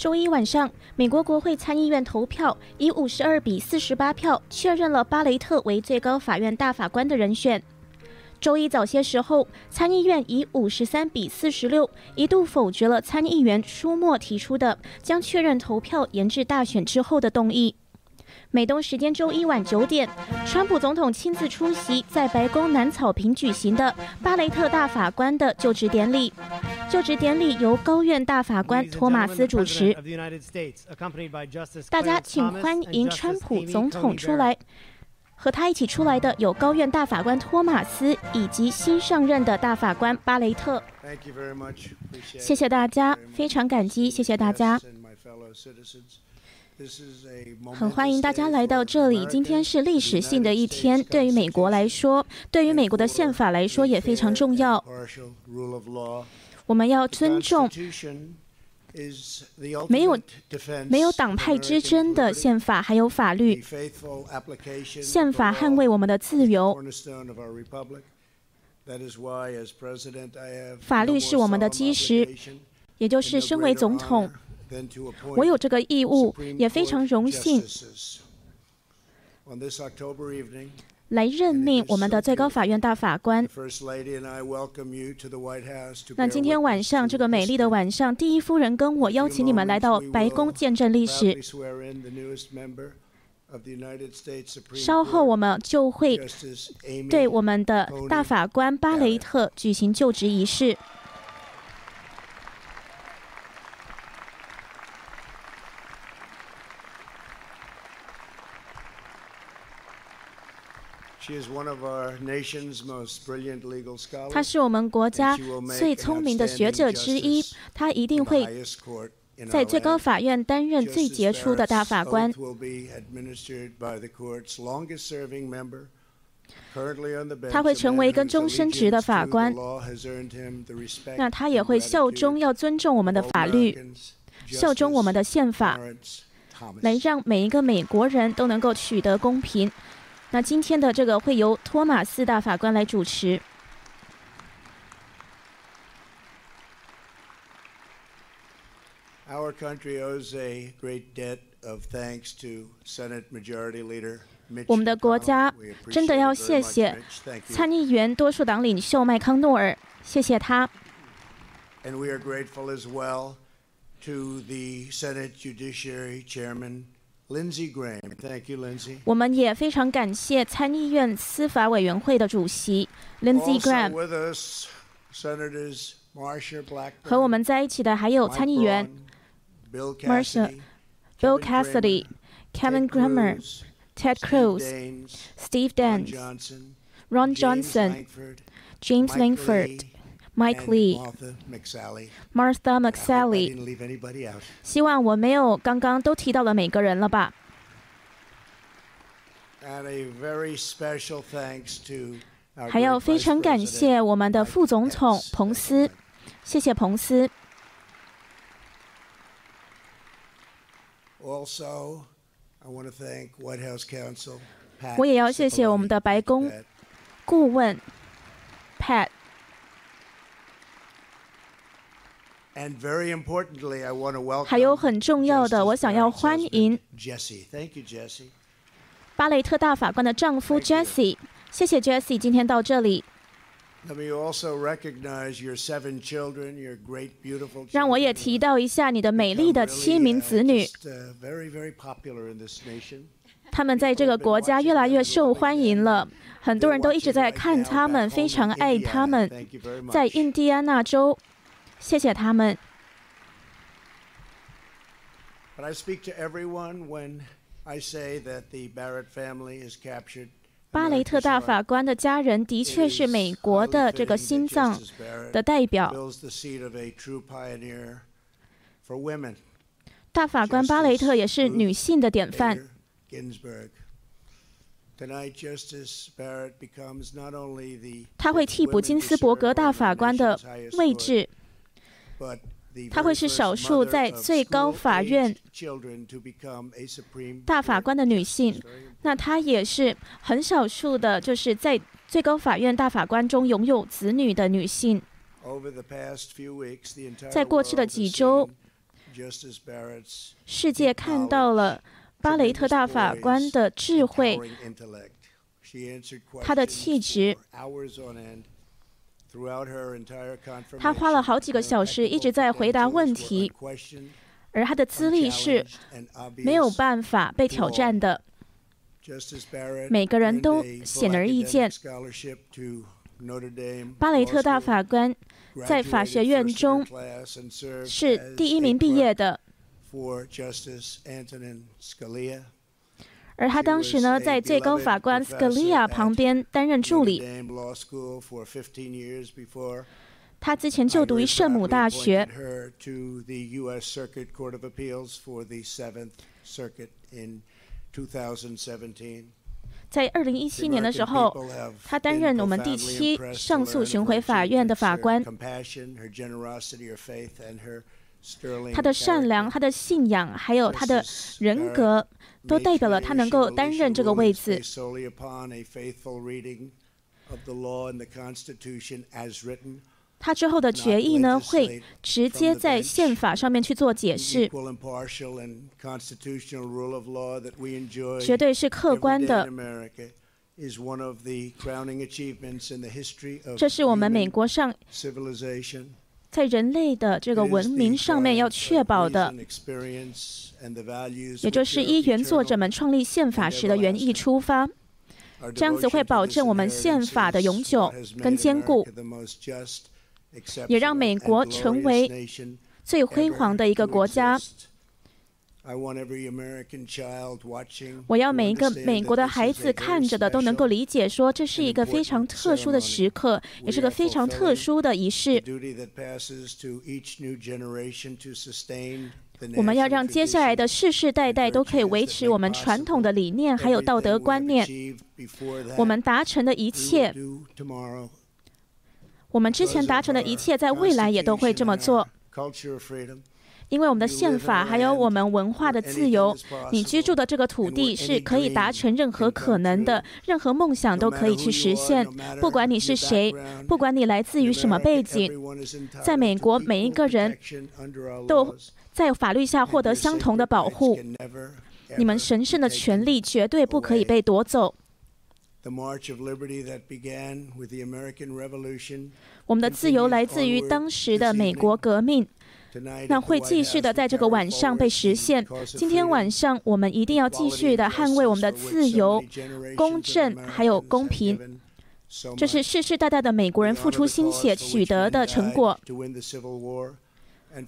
周一晚上，美国国会参议院投票以五十二比四十八票确认了巴雷特为最高法院大法官的人选。周一早些时候，参议院以五十三比四十六一度否决了参议员舒默提出的将确认投票延至大选之后的动议。美东时间周一晚九点，川普总统亲自出席在白宫南草坪举行的巴雷特大法官的就职典礼。就职典礼由高院大法官托马斯主持。大家请欢迎川普总统出来。和他一起出来的有高院大法官托马斯以及新上任的大法官巴雷特。谢谢大家，非常感激，谢谢大家。很欢迎大家来到这里。今天是历史性的一天，对于美国来说，对于美国的宪法来说也非常重要。我们要尊重没有没有党派之争的宪法，还有法律。宪法捍卫我们的自由，法律是我们的基石。也就是身为总统。我有这个义务，也非常荣幸来任命我们的最高法院大法官。那今天晚上这个美丽的晚上，第一夫人跟我邀请你们来到白宫见证历史。稍后我们就会对我们的大法官巴雷特举行就职仪式。他是我们国家最聪明的学者之一，他一定会在最高法院担任最杰出的大法官。他会成为一个终身职的法官，那他也会效忠，要尊重我们的法律，效忠我们的宪法，来让每一个美国人都能够取得公平。那今天的这个会由托马斯大法官来主持。我们的国家真的要谢谢参议员多数党领袖麦康诺尔，谢谢他。Lindsey Graham，Thank you, Lindsey。我们也非常感谢参议院司法委员会的主席 Lindsey Graham。和我们在一起的还有参议员 Marsha、Bill Cassidy、Kevin Grammer、Ted Cruz、Steve Dance、Ron Johnson、James Langford。 Mike Lee、Martha McSally，希望我没有刚刚都提到了每个人了吧？还要非常感谢我们的副总统彭斯，谢谢彭斯。我也要谢谢我们的白宫顾问还有很重要的，我想要欢迎巴雷特大法官的丈夫 Jesse，谢谢 Jesse 今天到这里。让我也提到一下你的美丽的七名子女，他们在这个国家越来越受欢迎了，很多人都一直在看他们，非常爱他们，在印第安纳州。谢谢他们。巴雷特大法官的家人的确是美国的这个心脏的代表。大法官巴雷特也是女性的典范。他会替补金斯伯格大法官的位置。她会是少数在最高法院大法官的女性，那她也是很少数的，就是在最高法院大法官中拥有子女的女性。在过去的几周，世界看到了巴雷特大法官的智慧，他的气质。他花了好几个小时一直在回答问题，而他的资历是没有办法被挑战的。每个人都显而易见。巴雷特大法官在法学院中是第一名毕业的，而他当时呢，在最高法官 Scalia 旁边担任助理。他之前就读于圣母大学。在二零一七年的时候，他担任我们第七上诉巡回法院的法官。他的善良、他的信仰，还有他的人格，都代表了他能够担任这个位置。他之后的决议呢，会直接在宪法上面去做解释，绝对是客观的。这是我们美国上在人类的这个文明上面要确保的，也就是依原作者们创立宪法时的原意出发，这样子会保证我们宪法的永久跟坚固。也让美国成为最辉煌的一个国家。我要每一个美国的孩子看着的都能够理解，说这是一个非常特殊的时刻，也是个非常特殊的仪式。我们要让接下来的世世代代都可以维持我们传统的理念，还有道德观念。我们达成的一切。我们之前达成的一切，在未来也都会这么做，因为我们的宪法还有我们文化的自由。你居住的这个土地是可以达成任何可能的，任何梦想都可以去实现。不管你是谁，不管你来自于什么背景，在美国每一个人都在法律下获得相同的保护。你们神圣的权利绝对不可以被夺走。我们的自由来自于当时的美国革命，那会继续的在这个晚上被实现。今天晚上，我们一定要继续的捍卫我们的自由、公正还有公平。这是世世代代的美国人付出心血取得的成果。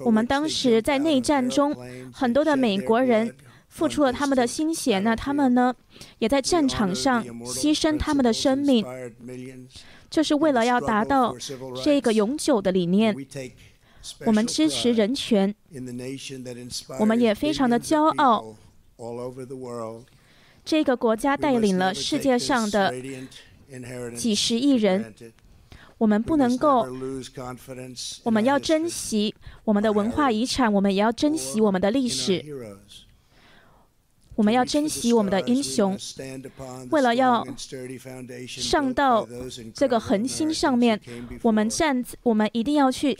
我们当时在内战中，很多的美国人。付出了他们的心血，那他们呢，也在战场上牺牲他们的生命，就是为了要达到这个永久的理念。我们支持人权，我们也非常的骄傲。这个国家带领了世界上的几十亿人，我们不能够，我们要珍惜我们的文化遗产，我们也要珍惜我们的历史。我们要珍惜我们的英雄，为了要上到这个恒星上面，我们站，我们一定要去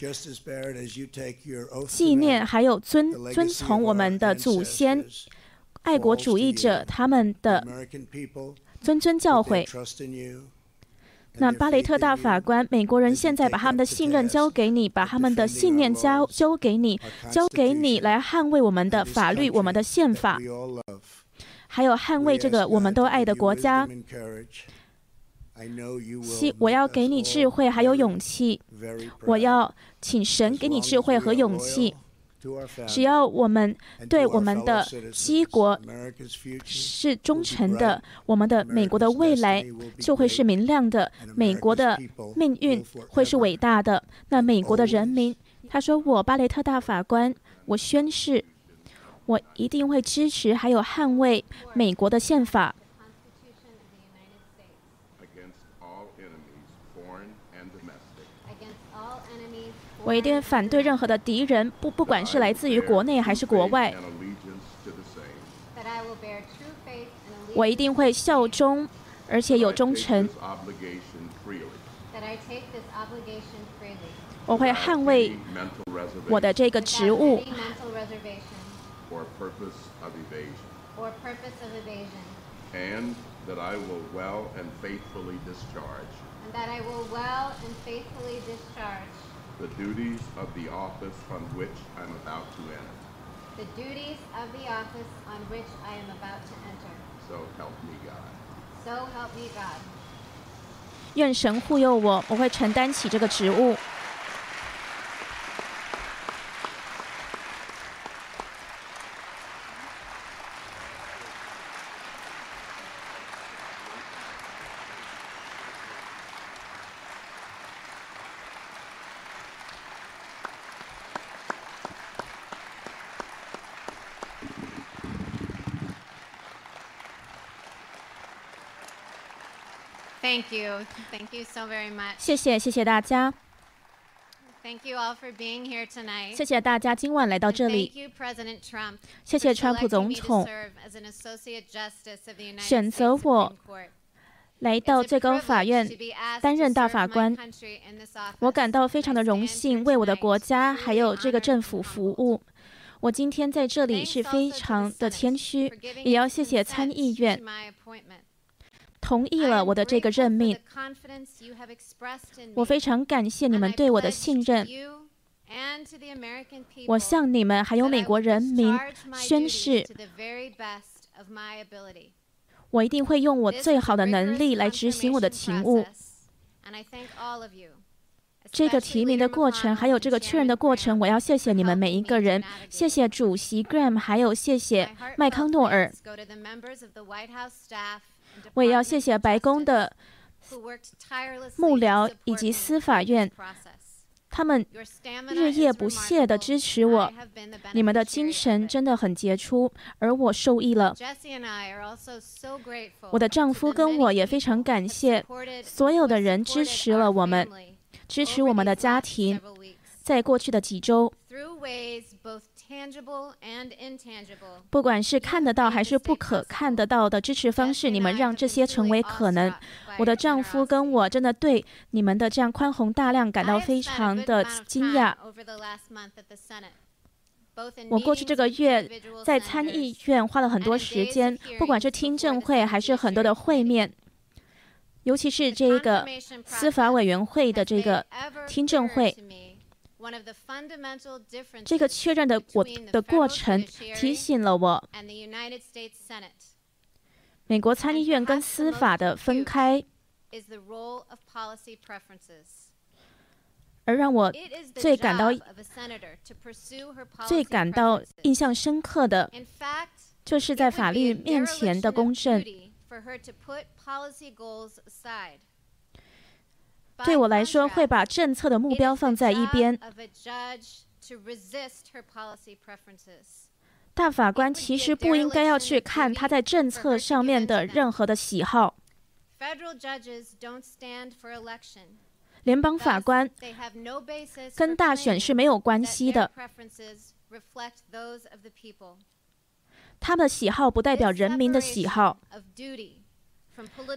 纪念，还有遵遵从我们的祖先、爱国主义者他们的谆谆教诲。那巴雷特大法官，美国人现在把他们的信任交给你，把他们的信念交交给你，交给你来捍卫我们的法律、我们的宪法，还有捍卫这个我们都爱的国家。希我要给你智慧，还有勇气。我要请神给你智慧和勇气。只要我们对我们的七国是忠诚的，我们的美国的未来就会是明亮的，美国的命运会是伟大的。那美国的人民，他说：“我巴雷特大法官，我宣誓，我一定会支持还有捍卫美国的宪法。”我一定反对任何的敌人，不不管是来自于国内还是国外。我一定会效忠，而且有忠诚。我会捍卫我的这个职务，reservation or purpose of evasion, or purpose of evasion, and that I will well and faithfully discharge and that I will well and faithfully discharge the duties of the office on which I'm about to enter. the duties of the office on which I am about to enter. So help me God. So help me God. 愿神护佑我，我会承担起这个职务。 Thank you. Thank you so very much. 谢谢，谢谢大家，Thank you all for being here tonight. 谢谢大家今晚来到这 Thank 里，you, President Trump. 谢谢川普总统选择我来到最高法院担任大法官。我感到非常的荣幸，为我的国家还有这个政府服务。我今天在这里是非常的谦虚，也要谢谢参议院同意了我的这个任命。我非常感谢你们对我的信任。我向你们还有美国人民宣誓，我一定会用我最好的能力来执行我的勤务。这个提名的过程，还有这个确认的过程，我要谢谢你们每一个人，谢谢主席 Graham，还有谢谢麦康诺尔，我也要谢谢白宫的幕僚以及司法院，他们日夜不懈地支持我。你们的精神真的很杰出，而我受益了。我的丈夫跟我也非常感谢所有的人支持了我们，支持我们的家庭。在过去的几周，不管是看得到还是不可看得到的支持方式，你们让这些成为可能。我的丈夫跟我真的对你们的这样宽宏大量感到非常的惊讶。我过去这个月在参议院花了很多时间，不管是听证会还是很多的会面，尤其是这个司法委员会的这个听证会。这个确认的过的过程提醒了我，美国参议院跟司法的分开，而让我最感到最感到印象深刻的，就是在法律面前的公正。对我来说，会把政策的目标放在一边。大法官其实不应该要去看他在政策上面的任何的喜好。联邦法官跟大选是没有关系的，他们的喜好不代表人民的喜好。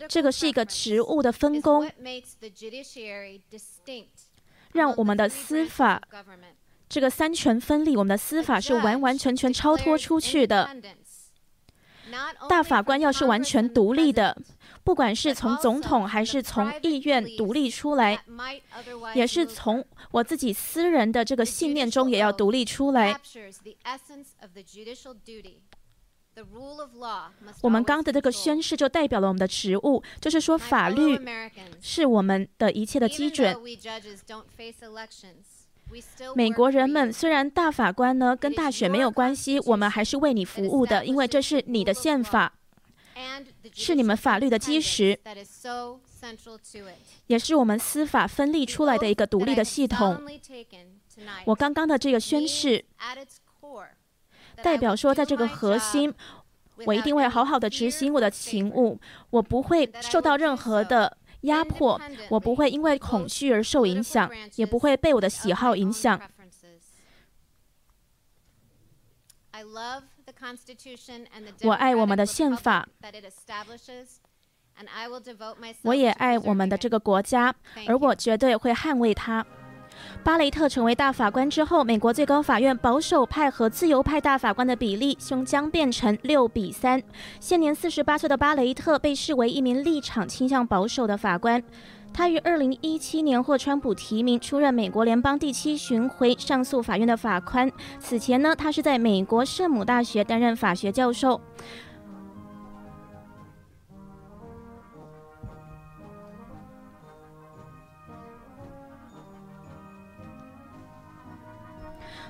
这个是一个职务的分工，让我们的司法这个三权分立，我们的司法是完完全全超脱出去的。大法官要是完全独立的，不管是从总统还是从议院独立出来，也是从我自己私人的这个信念中也要独立出来。我们刚的这个宣誓就代表了我们的职务，就是说法律是我们的一切的基准。美国人们虽然大法官呢跟大选没有关系，我们还是为你服务的，因为这是你的宪法，是你们法律的基石，也是我们司法分立出来的一个独立的系统。我刚刚的这个宣誓。代表说，在这个核心，我一定会好好的执行我的勤务，我不会受到任何的压迫，我不会因为恐惧而受影响，也不会被我的喜好影响。我爱我们的宪法，我也爱我们的这个国家，而我绝对会捍卫它。巴雷特成为大法官之后，美国最高法院保守派和自由派大法官的比例将变成六比三。现年四十八岁的巴雷特被视为一名立场倾向保守的法官。他于二零一七年获川普提名出任美国联邦第七巡回上诉法院的法官。此前呢，他是在美国圣母大学担任法学教授。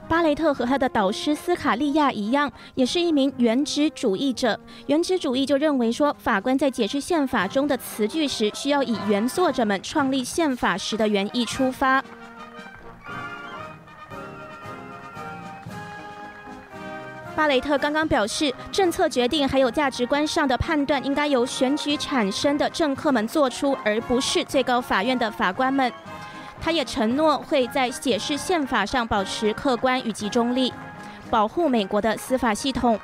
巴雷特和他的导师斯卡利亚一样，也是一名原子主义者。原子主义就认为说，法官在解释宪法中的词句时，需要以原作者们创立宪法时的原意出发。巴雷特刚刚表示，政策决定还有价值观上的判断，应该由选举产生的政客们做出，而不是最高法院的法官们。他也承诺会在解释宪法上保持客观与集中力，保护美国的司法系统。